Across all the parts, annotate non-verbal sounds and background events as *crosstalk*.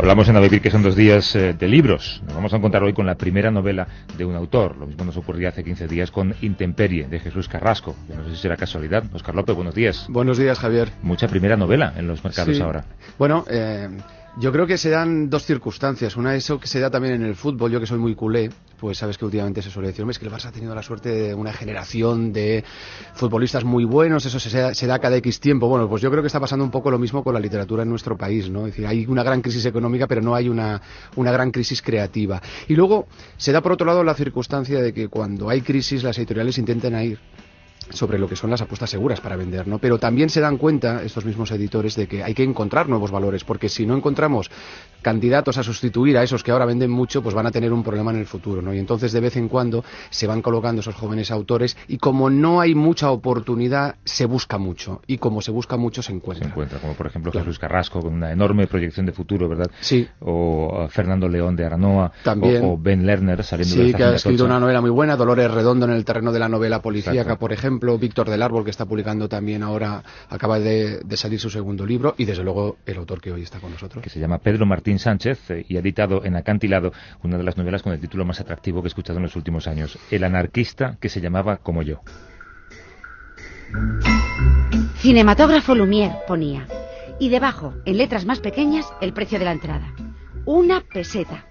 Hablamos en A Vivir que son dos días eh, de libros. Nos vamos a encontrar hoy con la primera novela de un autor. Lo mismo nos ocurría hace 15 días con Intemperie, de Jesús Carrasco. Yo no sé si será casualidad. Oscar López, buenos días. Buenos días, Javier. Mucha primera novela en los mercados Sí. ahora. Bueno, eh, yo creo que se dan dos circunstancias. Una es eso que se da también en el fútbol. Yo que soy muy culé, pues sabes que últimamente se suele decir, "Hombre, es que el Barça ha tenido la suerte de una generación de futbolistas muy buenos, eso se da, se da cada X tiempo. Bueno, pues yo creo que está pasando un poco lo mismo con la literatura en nuestro país, ¿no? Es decir, hay una gran crisis económica, pero no hay una, una gran crisis creativa. Y luego se da por otro lado la circunstancia de que cuando hay crisis las editoriales intentan ir sobre lo que son las apuestas seguras para vender, ¿no? Pero también se dan cuenta estos mismos editores de que hay que encontrar nuevos valores, porque si no encontramos candidatos a sustituir a esos que ahora venden mucho, pues van a tener un problema en el futuro, ¿no? Y entonces de vez en cuando se van colocando esos jóvenes autores y como no hay mucha oportunidad, se busca mucho y como se busca mucho se Se encuentra. encuentra, como por ejemplo Claro. Jesús Carrasco, con una enorme proyección de futuro, ¿verdad? Sí. O uh, Fernando León de Aranoa. También. O, o Ben Lerner saliendo de Sí, que ha escrito una novela muy buena, Dolores Redondo en el terreno de la novela policíaca, Exacto. por ejemplo, Víctor del Árbol, que está publicando también ahora, acaba de, de salir su segundo libro, y desde luego el autor que hoy está con nosotros. que se llama Pedro Martín Sánchez eh, y ha editado en Acantilado una de las novelas con el título más atractivo que he escuchado en los últimos años, El anarquista que se llamaba como yo. Cinematógrafo Lumière ponía. Y debajo, en letras más pequeñas, el precio de la entrada. Una peseta.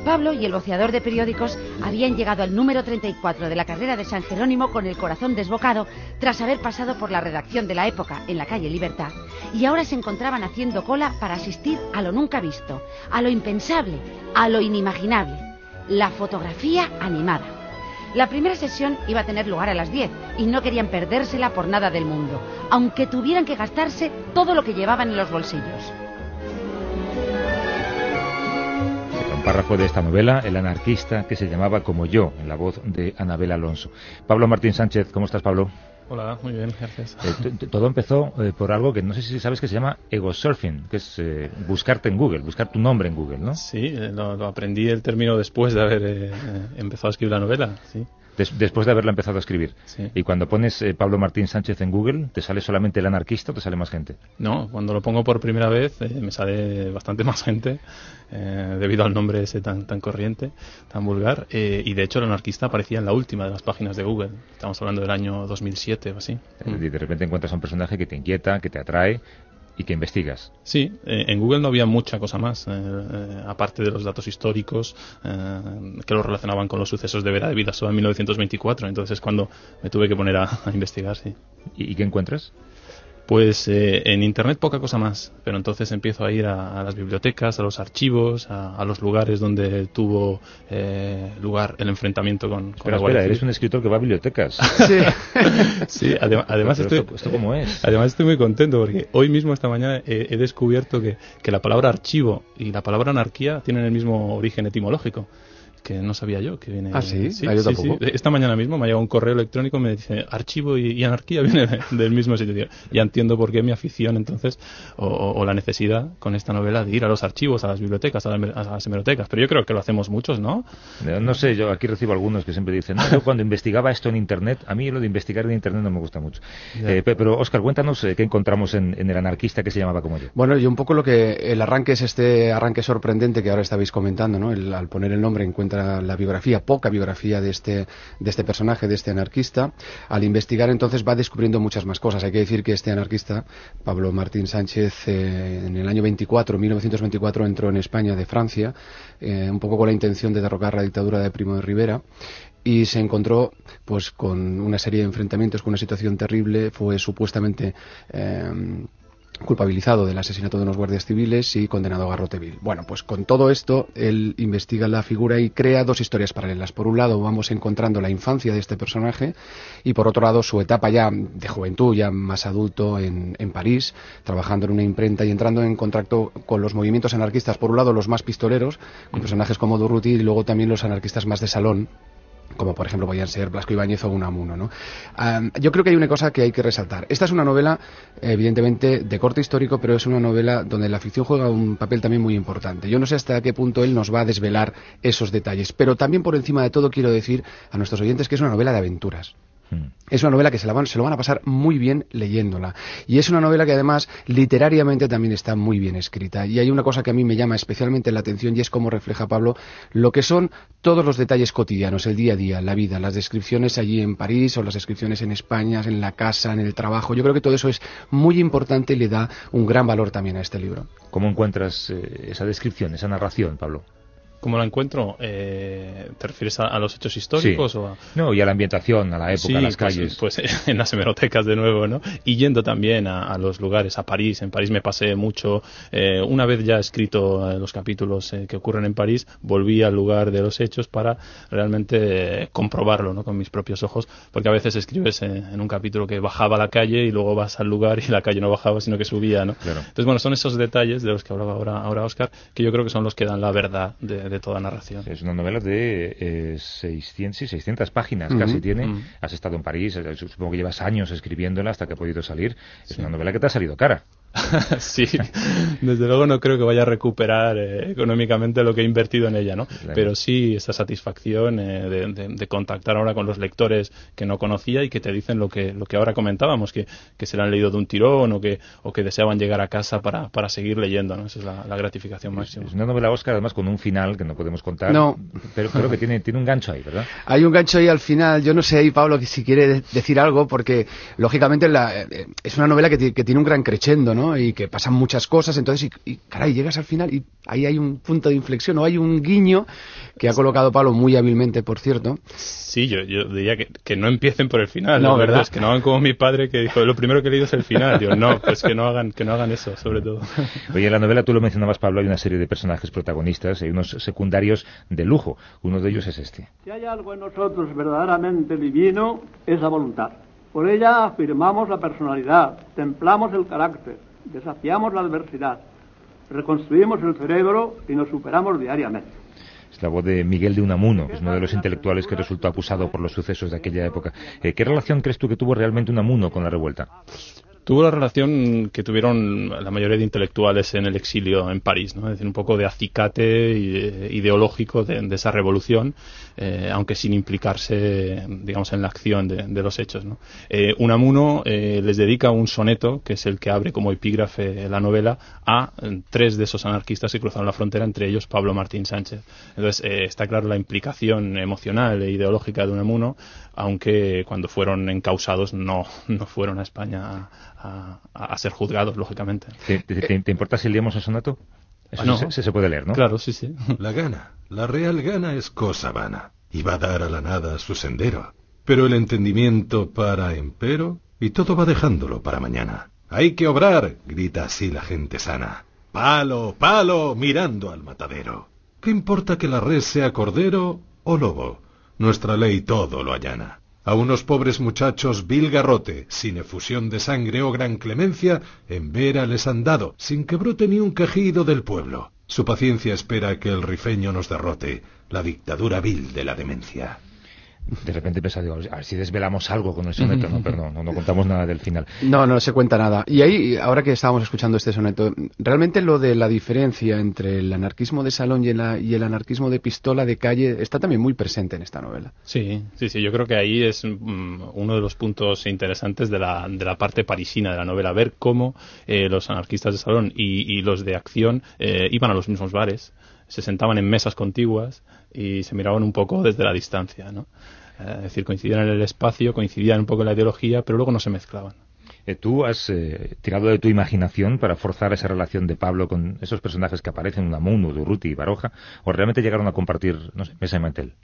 Pablo y el boceador de periódicos habían llegado al número 34 de la carrera de San Jerónimo con el corazón desbocado tras haber pasado por la redacción de la época en la calle Libertad y ahora se encontraban haciendo cola para asistir a lo nunca visto, a lo impensable, a lo inimaginable, la fotografía animada. La primera sesión iba a tener lugar a las 10 y no querían perdérsela por nada del mundo, aunque tuvieran que gastarse todo lo que llevaban en los bolsillos. Un párrafo de esta novela, El anarquista que se llamaba como yo, en la voz de Anabel Alonso. Pablo Martín Sánchez, ¿cómo estás, Pablo? Hola, muy bien, gracias. Eh, todo empezó eh, por algo que no sé si sabes que se llama ego surfing, que es eh, buscarte en Google, buscar tu nombre en Google, ¿no? Sí, lo, lo aprendí el término después de haber empezado a escribir la novela, sí. Des- después de haberla empezado a escribir. Sí. Y cuando pones eh, Pablo Martín Sánchez en Google, ¿te sale solamente el anarquista o te sale más gente? No, cuando lo pongo por primera vez eh, me sale bastante *laughs* más gente eh, debido al nombre ese tan, tan corriente, tan vulgar. y de hecho el anarquista aparecía en la última de las páginas de Google. Estamos hablando del año 2007 o así. Y de repente encuentras a un personaje que te inquieta, que te atrae y que investigas. Sí, eh, en Google no había mucha cosa más, eh, eh, aparte de los datos históricos que lo relacionaban con los sucesos de Vera de Vidasoa en 1924. Entonces es cuando me tuve que poner a, a investigar, sí. ¿Y, y qué encuentras? Pues eh, en Internet poca cosa más, pero entonces empiezo a ir a, a las bibliotecas, a los archivos, a, a los lugares donde tuvo eh, lugar el enfrentamiento con, con Espera, la espera, eres un escritor que va a bibliotecas. Sí. *laughs* Sí, adem- además Pero estoy, esto, ¿esto cómo es? Además estoy muy contento porque hoy mismo, esta mañana, he, he descubierto que, que la palabra archivo y la palabra anarquía tienen el mismo origen etimológico. Que no sabía yo que viene. ¿Ah, sí? Ah, yo tampoco. Esta mañana mismo me ha llegado un correo electrónico y me dice archivo y, y anarquía *laughs* viene de- del mismo sitio. Ya entiendo por qué mi afición entonces, o, la necesidad con esta novela de ir a los archivos, a las bibliotecas, a, la- a las hemerotecas. Pero yo creo que lo hacemos muchos, ¿no? No, no sé, yo aquí recibo algunos que siempre dicen, no, yo cuando investigaba esto en Internet, a mí lo de investigar en Internet no me gusta mucho. Eh, pe- pero, Oscar, cuéntanos eh, qué encontramos en, en el anarquista que se llamaba como yo. Bueno, y un poco lo que el arranque es este arranque sorprendente que ahora estabais comentando, ¿no? El- al poner el nombre encuentra la biografía, poca biografía de este, de este personaje, de este anarquista. Al investigar entonces va descubriendo muchas más cosas. Hay que decir que este anarquista, Pablo Martín Sánchez, eh, en el año 24, 1924, entró en España de Francia, eh, un poco con la intención de derrocar la dictadura de Primo de Rivera y se encontró pues con una serie de enfrentamientos con una situación terrible fue supuestamente eh, culpabilizado del asesinato de unos guardias civiles y condenado a garrote vil. Bueno, pues con todo esto, él investiga la figura y crea dos historias paralelas. Por un lado, vamos encontrando la infancia de este personaje y por otro lado, su etapa ya de juventud, ya más adulto en, en París, trabajando en una imprenta y entrando en contacto con los movimientos anarquistas. Por un lado, los más pistoleros, con personajes como Durruti y luego también los anarquistas más de salón, como por ejemplo podían ser Blasco Ibáñez o Unamuno. ¿no? yo creo que hay una cosa que hay que resaltar. Esta es una novela, evidentemente, de corte histórico, pero es una novela donde la ficción juega un papel también muy importante. Yo no sé hasta qué punto él nos va a desvelar esos detalles, pero también por encima de todo quiero decir a nuestros oyentes que es una novela de aventuras. Mm. Es una novela que se, la van, se lo van a pasar muy bien leyéndola. Y es una novela que además literariamente también está muy bien escrita. Y hay una cosa que a mí me llama especialmente la atención y es cómo refleja Pablo lo que son todos los detalles cotidianos, el día a día, la vida, las descripciones allí en París o las descripciones en España, en la casa, en el trabajo. Yo creo que todo eso es muy importante y le da un gran valor también a este libro. ¿Cómo encuentras eh, esa descripción, esa narración, Pablo? ¿Cómo la encuentro? Eh, ¿Te refieres a, los hechos históricos? O No, y a la ambientación, a la época, a las pues, calles. Pues *laughs* en las hemerotecas de nuevo, ¿no? Y yendo también a, los lugares, a París. En París me pasé mucho. Eh, una vez ya escrito eh, los capítulos que ocurren en París, volví al lugar de los hechos para realmente comprobarlo, ¿no? Con mis propios ojos. Porque a veces escribes en un capítulo que bajaba a la calle y luego vas al lugar y la calle no bajaba, sino que subía, ¿no? Entonces, bueno, son esos detalles de los que hablaba ahora, ahora Oscar, que yo creo que son los que dan la verdad de de toda narración. Es una novela de eh, 600, 600 páginas casi tiene. Has estado en París, eh, supongo que llevas años escribiéndola hasta que ha podido salir. Es una novela que te ha salido cara. *laughs* sí, desde luego no creo que vaya a recuperar eh, económicamente lo que he invertido en ella, ¿no? Pero sí esa satisfacción eh, de, contactar ahora con los lectores que no conocía y que te dicen lo que, lo que ahora comentábamos, que, que se la han leído de un tirón o que, o que deseaban llegar a casa para, para seguir leyendo, ¿no? Esa es la, gratificación máxima. Es una novela Oscar, además con un final que no podemos contar. No. Pero creo que tiene, tiene un gancho ahí, ¿verdad? Hay un gancho ahí al final. Yo no sé ahí, Pablo, si quiere decir algo, porque lógicamente la, eh, es una novela que, que tiene un gran crescendo, ¿no? Y que pasan muchas cosas, entonces, y, caray, llegas al final y ahí hay un punto de inflexión o hay un guiño que ha colocado Pablo muy hábilmente, por cierto. Sí, yo, yo diría que, no empiecen por el final, no, ¿verdad? Es que no hagan como mi padre que dijo, lo primero que he leído es el final. Digo, no, pues que no hagan, que no hagan eso, sobre todo. *laughs* Oye, en la novela tú lo mencionabas, Pablo, hay una serie de personajes protagonistas, hay unos secundarios de lujo. Uno de ellos es este. Si hay algo en nosotros verdaderamente divino, es la voluntad. Por ella afirmamos la personalidad, templamos el carácter, desafiamos la adversidad, reconstruimos el cerebro y nos superamos diariamente. Es la voz de Miguel de Unamuno, que es uno de los intelectuales que resultó acusado por los sucesos de aquella época. Eh, ¿Qué relación crees tú que tuvo realmente Unamuno con la revuelta? Tuvo la relación que tuvieron la mayoría de intelectuales en el exilio en París, ¿no? es decir, un poco de acicate ideológico de, esa revolución, eh, aunque sin implicarse, digamos, en la acción de, los hechos. ¿no? Eh, Unamuno eh, les dedica un soneto, que es el que abre como epígrafe la novela, a tres de esos anarquistas que cruzaron la frontera, entre ellos Pablo Martín Sánchez. Entonces, está claro la implicación emocional e ideológica de Unamuno, aunque cuando fueron encausados no, no fueron a España ser juzgados, lógicamente. ¿Te, importa si leemos el sonato? Eso no. se, se, puede leer, ¿no? Claro, sí, sí. La gana, la real gana es cosa vana, y va a dar a la nada su sendero. Pero el entendimiento para empero, y todo va dejándolo para mañana. Hay que obrar, grita así la gente sana. Palo, palo, mirando al matadero. ¿Qué importa que la res sea cordero o lobo? Nuestra ley todo lo allana. A unos pobres muchachos vil garrote, sin efusión de sangre o gran clemencia, en vera les han dado, sin que brote ni un quejido del pueblo. Su paciencia espera que el rifeño nos derrote, la dictadura vil de la demencia de repente pensaba, digo, a ver si desvelamos algo con el soneto, no, *laughs* pero no, no, contamos nada del final. No, no se cuenta nada. Y ahí, ahora que estábamos escuchando este soneto, realmente lo de la diferencia entre el anarquismo de salón y el, anarquismo de pistola de calle está también muy presente en esta novela. Sí, sí, sí, yo creo que ahí es mm, uno de los puntos interesantes de la, de la parte parisina de la novela, ver cómo eh, los anarquistas de salón y, los de acción eh, iban a los mismos bares, se sentaban en mesas contiguas y se miraban un poco desde la distancia, ¿no? Eh, es decir, coincidían en el espacio, coincidían un poco en la ideología, pero luego no se mezclaban. Eh, ¿Tú has eh, tirado de tu imaginación para forzar esa relación de Pablo con esos personajes que aparecen, Unamuno, Durruti y Baroja? ¿O realmente llegaron a compartir, no sé, mesa y mantel?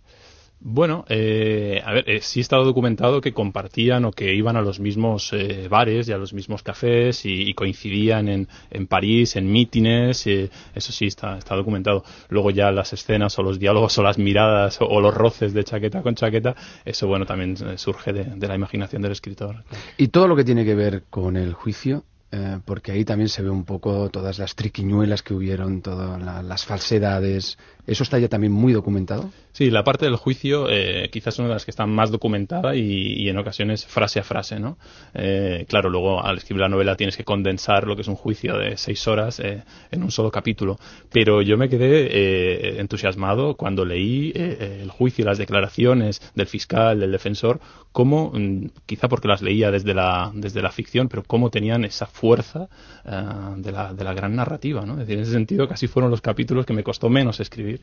Bueno, eh, a ver, eh, sí está documentado que compartían o que iban a los mismos eh, bares y a los mismos cafés y, coincidían en, en, París, en mítines, eso sí está, está documentado. Luego ya las escenas o los diálogos o las miradas o, los roces de chaqueta con chaqueta, eso bueno también surge de, de la imaginación del escritor. Y todo lo que tiene que ver con el juicio eh, porque ahí también se ve un poco todas las triquiñuelas que hubieron, todas las falsedades. ¿Eso está ya también muy documentado? Sí, la parte del juicio eh, quizás es una de las que está más documentada y, en ocasiones frase a frase, ¿no? Eh, claro, luego al escribir la novela tienes que condensar lo que es un juicio de seis horas en un solo capítulo. Pero yo me quedé entusiasmado cuando leí el juicio, las declaraciones del fiscal, del defensor, cómo, mm, quizá porque las leía desde la, desde la ficción, pero cómo tenían esa fuerza eh, de, la, de, la, gran narrativa. ¿no? Es decir, en ese sentido, casi fueron los capítulos que me costó menos escribir.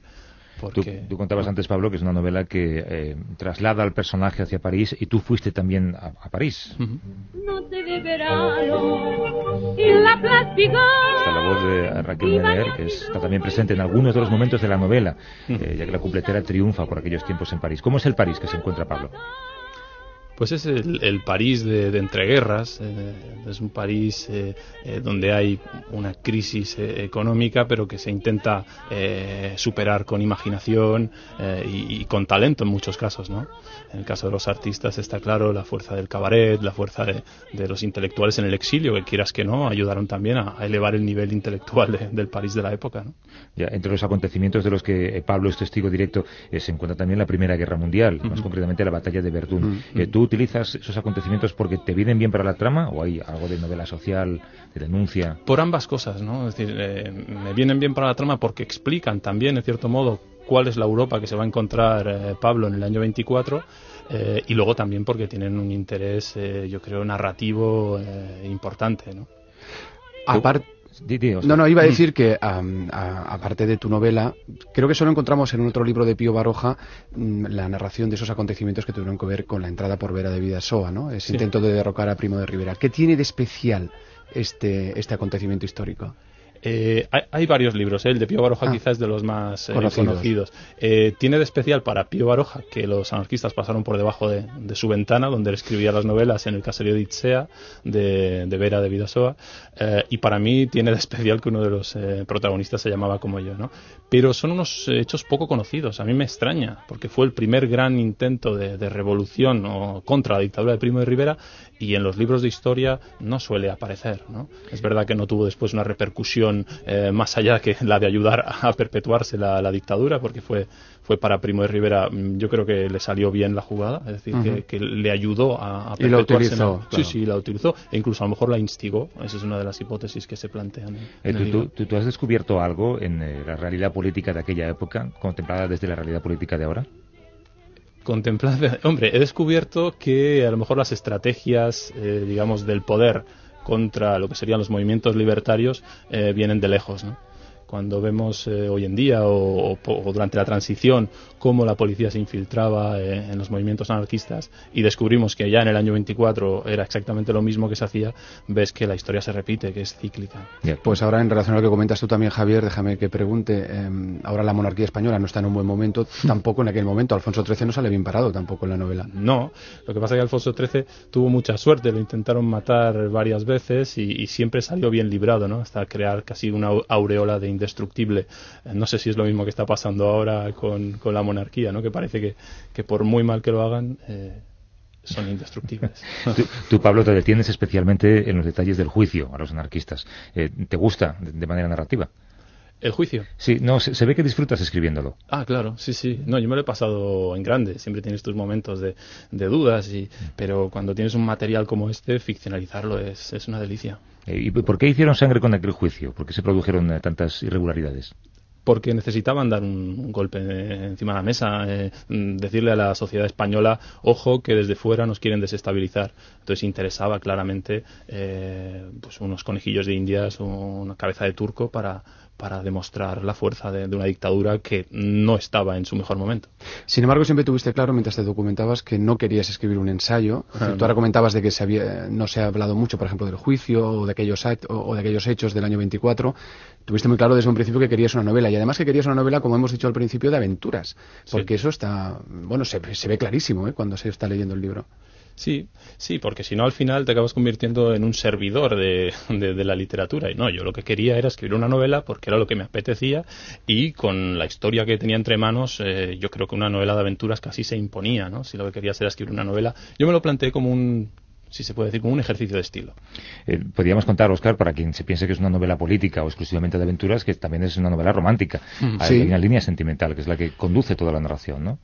Porque... Tú, contabas antes, Pablo, que es una novela que eh, traslada al personaje hacia París y tú fuiste también a, París. No te la Está la voz de Raquel Meller, que está también presente en algunos de los momentos de la novela, eh, ya que la completera triunfa por aquellos tiempos en París. ¿Cómo es el París que se encuentra Pablo? Pues es el, París de, entreguerras, eh, es un París eh, eh, donde hay una crisis económica, pero que se intenta superar con imaginación y, y, con talento en muchos casos, ¿no? En el caso de los artistas está claro la fuerza del cabaret, la fuerza de, los intelectuales en el exilio, que quieras que no, ayudaron también a, elevar el nivel intelectual del París de la época. ¿no? Ya, entre los acontecimientos de los que eh, Pablo es testigo directo eh, se encuentra también la Primera Guerra Mundial, más concretamente la batalla de Verdún. Eh, ¿Tú utilizas esos acontecimientos porque te vienen bien para la trama o hay algo de novela social, de denuncia? Por ambas cosas, ¿no? Es decir, me vienen bien para la trama porque explican también, en cierto modo, cuál es la Europa que se va a encontrar eh, Pablo en el año 24 eh, y luego también porque tienen un interés, eh, yo creo, narrativo importante. ¿no? Aparte, no, no, iba a decir que aparte de tu novela, creo que solo encontramos en otro libro de Pío Baroja mm, la narración de esos acontecimientos que tuvieron que ver con la entrada por Vera de Vidasoa, ¿no? Ese intento de derrocar a Primo de Rivera. ¿Qué tiene de especial este, este acontecimiento histórico? Eh, hay, varios libros, ¿eh? el de Pío Baroja ah. quizás es de los más eh, conocidos. tiene de especial para Pío Baroja que los anarquistas pasaron por debajo de, su ventana, donde él escribía las novelas en el caserío de Itzea, de, Vera de Vidasoa, y para mí tiene de especial que uno de los protagonistas se llamaba como yo. ¿no? Pero son unos hechos poco conocidos, a mí me extraña, porque fue el primer gran intento de, de revolución o contra la dictadura de Primo de Rivera y en los libros de historia no suele aparecer. ¿no? Es verdad que no tuvo después una repercusión eh, más allá que la de ayudar a perpetuarse la, dictadura, porque fue, fue para Primo de Rivera, mm, yo creo que le salió bien la jugada, es decir, que, le ayudó a, perpetuarse. Y la utilizó. Sí, sí, la utilizó, e incluso a lo mejor la instigó, esa es una de las hipótesis que se plantean. Eh, tú, has descubierto algo en eh, la realidad política de aquella época, contemplada desde la realidad política de ahora? Contemplar, hombre, he descubierto que a lo mejor las estrategias, eh, digamos, del poder contra lo que serían los movimientos libertarios eh, vienen de lejos, ¿no? Cuando vemos eh, hoy en día o, durante la transición cómo la policía se infiltraba eh, en los movimientos anarquistas y descubrimos que ya en el año 24 era exactamente lo mismo que se hacía, ves que la historia se repite, que es cíclica. Pues ahora en relación a lo que comentas tú también, Javier, déjame que pregunte, em, ahora la monarquía española no está en un buen momento, tampoco en aquel momento, Alfonso XIII no sale bien parado tampoco en la novela. No, lo que pasa es que Alfonso XIII tuvo mucha suerte, lo intentaron matar varias veces y, siempre salió bien librado, ¿no? Hasta crear casi una aureola de indestructible. Eh, no sé si es lo mismo que está pasando ahora con, la monarquía, ¿no? que parece que, por muy mal que lo hagan, eh, son indestructibles. *laughs* tú, Pablo, te detienes especialmente en los detalles del juicio a los anarquistas. Eh, ¿Te gusta de manera narrativa? ¿El juicio? Sí, no, se, ve que disfrutas escribiéndolo. Ah, claro, sí, sí. No, yo me lo he pasado en grande. Siempre tienes tus momentos de, dudas, y, pero cuando tienes un material como este, ficcionalizarlo es, es una delicia. Eh, ¿Y por qué hicieron sangre con aquel juicio? ¿Por qué se produjeron eh, tantas irregularidades? porque necesitaban dar un, golpe encima de la mesa, eh, mm, decirle a la sociedad española, ojo, que desde fuera nos quieren desestabilizar. Entonces interesaba claramente pues unos conejillos de indias, una cabeza de turco para, para demostrar la fuerza de, una dictadura que no estaba en su mejor momento. Sin embargo, siempre tuviste claro mientras te documentabas que no querías escribir un ensayo. tú ahora comentabas de que se había, no se ha hablado mucho, por ejemplo, del juicio o de aquellos, o de aquellos hechos del año 24. Tuviste muy claro desde un principio que querías una novela y además que querías una novela, como hemos dicho al principio, de aventuras. Porque eso está, bueno, se, se ve clarísimo ¿eh? cuando se está leyendo el libro. Sí, sí, porque si no al final te acabas convirtiendo en un servidor de, de, la literatura. Y no, yo lo que quería era escribir una novela porque era lo que me apetecía y con la historia que tenía entre manos, eh, yo creo que una novela de aventuras casi se imponía, ¿no? Si lo que quería era escribir una novela, yo me lo planteé como un si se puede decir, como un ejercicio de estilo. Eh, podríamos contar, Oscar, para quien se piense que es una novela política o exclusivamente de aventuras, que también es una novela romántica. Mm, Hay sí. una línea sentimental, que es la que conduce toda la narración, ¿no?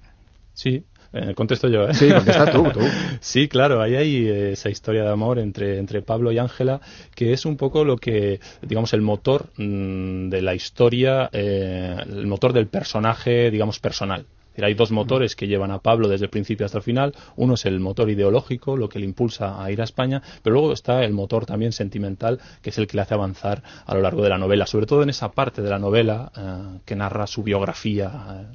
Sí, eh, contesto yo, ¿eh? Sí, contesta tú, tú. *laughs* Sí, claro, ahí hay eh, esa historia de amor entre, entre Pablo y Ángela, que es un poco lo que, digamos, el motor mm, de la historia, eh, el motor del personaje, digamos, personal. Hay dos motores que llevan a Pablo desde el principio hasta el final. Uno es el motor ideológico, lo que le impulsa a ir a España, pero luego está el motor también sentimental, que es el que le hace avanzar a lo largo de la novela, sobre todo en esa parte de la novela eh, que narra su biografía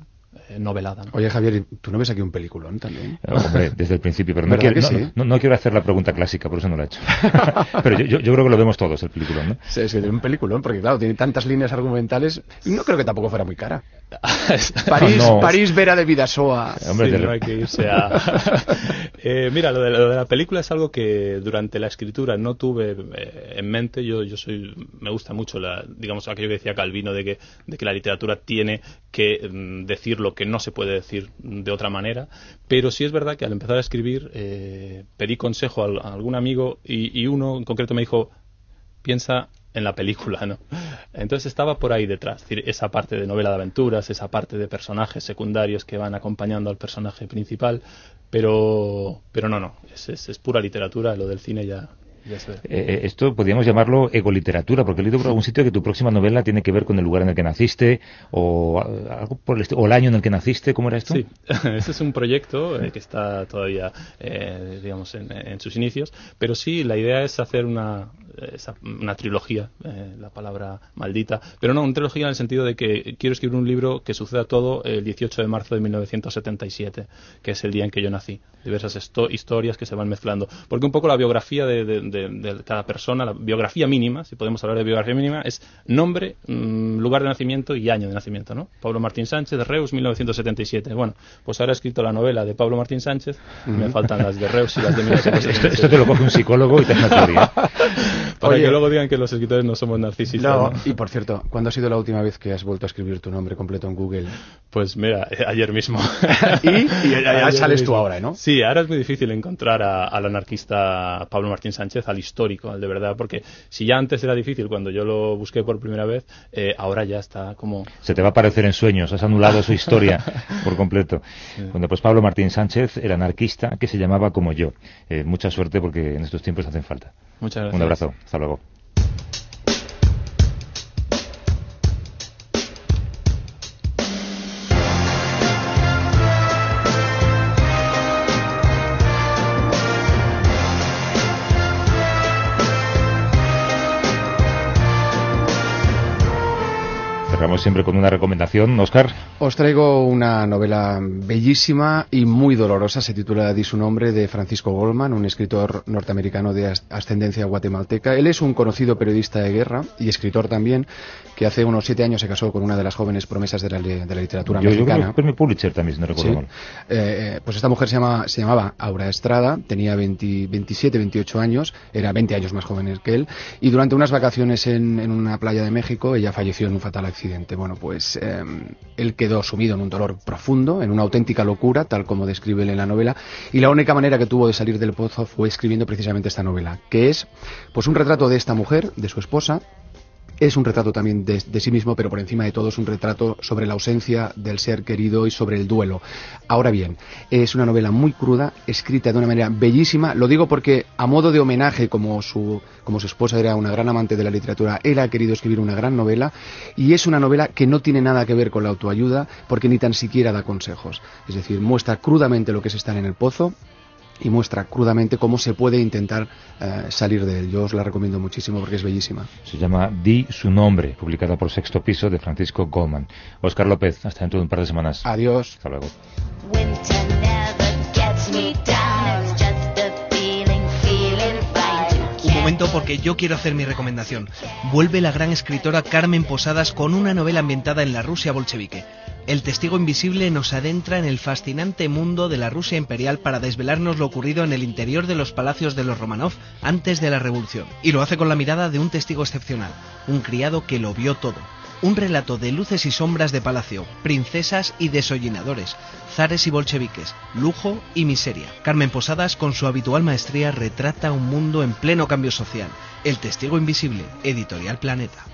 novelada. ¿no? Oye, Javier, ¿tú no ves aquí un peliculón también? Eh, Hombre, desde el principio, pero no ¿Verdad quiero, que no, sí? no- no quiero hacer la pregunta clásica, por eso no la he hecho. *laughs* pero yo, yo- yo creo que lo vemos todos, el película, ¿no? Sí, tiene un peliculón, porque claro, tiene tantas líneas argumentales y no creo que tampoco fuera muy cara. *laughs* París, No. París Vera de Vidasoa. Hombre, Sí, de no hay que irse a... *laughs* Eh, mira, lo de, lo de la película es algo que durante la escritura no tuve eh, en mente. Yo, yo soy, me gusta mucho, la, digamos, aquello que decía Calvino de que, de que la literatura tiene que mm, decir lo que no se puede decir de otra manera. Pero sí es verdad que al empezar a escribir eh, pedí consejo a, al- a algún amigo y, uno en concreto me dijo, piensa en la película, ¿no? Entonces estaba por ahí detrás, decir, esa parte de novela de aventuras, esa parte de personajes secundarios que van acompañando al personaje principal, pero, pero no, no, es, pura literatura, lo del cine ya. Eh, esto podríamos llamarlo egoliteratura, porque he leído por algún sitio que tu próxima novela tiene que ver con el lugar en el que naciste, o eh, algo por el o el año en el que naciste, ¿cómo era esto? Sí, *laughs* ese es un proyecto eh, que está todavía, eh, digamos, en, en sus inicios, pero sí, la idea es hacer una, esa- una trilogía, eh, la palabra maldita, pero no, una trilogía en el sentido de que quiero escribir un libro que suceda todo el 18 de marzo de 1977, que es el día en que yo nací. Diversas esto- historias que se van mezclando. Porque un poco la biografía de, de- de- de cada persona, la biografía mínima, si podemos hablar de biografía mínima, es nombre, mm, lugar de nacimiento y año de nacimiento, ¿no? Pablo Martín Sánchez, Reus, 1977. Bueno, pues ahora he escrito la novela de Pablo Martín Sánchez, me faltan las de Reus y las de *laughs* Esto, 1977. esto te lo coge un psicólogo y te. *laughs* Para Oye. que luego digan que los escritores no somos narcisistas. No, ¿no? y por cierto, ¿cuándo ha sido la última vez que has vuelto a escribir tu nombre completo en Google? Pues mira, eh, ayer mismo. *laughs* Y- y Ayer sales tú ahora, ¿no? Sí, ahora es muy difícil encontrar a- al anarquista Pablo Martín Sánchez, al histórico, al de verdad, porque si ya antes era difícil cuando yo lo busqué por primera vez, eh, ahora ya está como... Se te va a aparecer en sueños, has anulado su historia *laughs* por completo. Bueno, pues Pablo Martín Sánchez era anarquista que se llamaba como yo. Eh, mucha suerte porque en estos tiempos hacen falta. Muchas gracias. Un abrazo, hasta luego. Siempre con una recomendación, Oscar. Os traigo una novela bellísima y muy dolorosa, se titula Di su nombre, de Francisco Goldman, un escritor norteamericano de as- ascendencia guatemalteca. Él es un conocido periodista de guerra y escritor también, que hace unos siete años se casó con una de las jóvenes promesas de la, li- de la literatura Yo, yo mexicana. que premio Pulitzer también, si no recuerdo Sí. mal. Eh, pues esta mujer se, llama, se llamaba Aura Estrada, tenía 20 27, 28 años, era 20 años más joven que él, y durante unas vacaciones en, en una playa de México ella falleció en un fatal accidente. Bueno, pues eh, él quedó sumido en un dolor profundo, en una auténtica locura, tal como describe él en la novela, y la única manera que tuvo de salir del pozo fue escribiendo precisamente esta novela, que es pues un retrato de esta mujer, de su esposa, es un retrato también de, sí mismo, pero por encima de todo es un retrato sobre la ausencia del ser querido y sobre el duelo. Ahora bien, es una novela muy cruda, escrita de una manera bellísima. Lo digo porque, a modo de homenaje, como su, como su esposa era una gran amante de la literatura, él ha querido escribir una gran novela. Y es una novela que no tiene nada que ver con la autoayuda, porque ni tan siquiera da consejos. Es decir, muestra crudamente lo que es estar en el pozo, y muestra crudamente cómo se puede intentar eh, salir de él. Yo os la recomiendo muchísimo porque es bellísima. Se llama Di su nombre, publicada por Sexto Piso de Francisco Goldman. Oscar López, hasta dentro de un par de semanas. Adiós. Hasta luego. Momento porque yo quiero hacer mi recomendación. Vuelve la gran escritora Carmen Posadas con una novela ambientada en la Rusia bolchevique el testigo invisible nos adentra en el fascinante mundo de la Rusia imperial para desvelarnos lo ocurrido en el interior de los palacios de los Romanov antes de la revolución. Y lo hace con la mirada de un testigo excepcional, un criado que lo vio todo. Un relato de luces y sombras de palacio, princesas y desollinadores, zares y bolcheviques, lujo y miseria. Carmen Posadas, con su habitual maestría, retrata un mundo en pleno cambio social. El testigo invisible, editorial Planeta.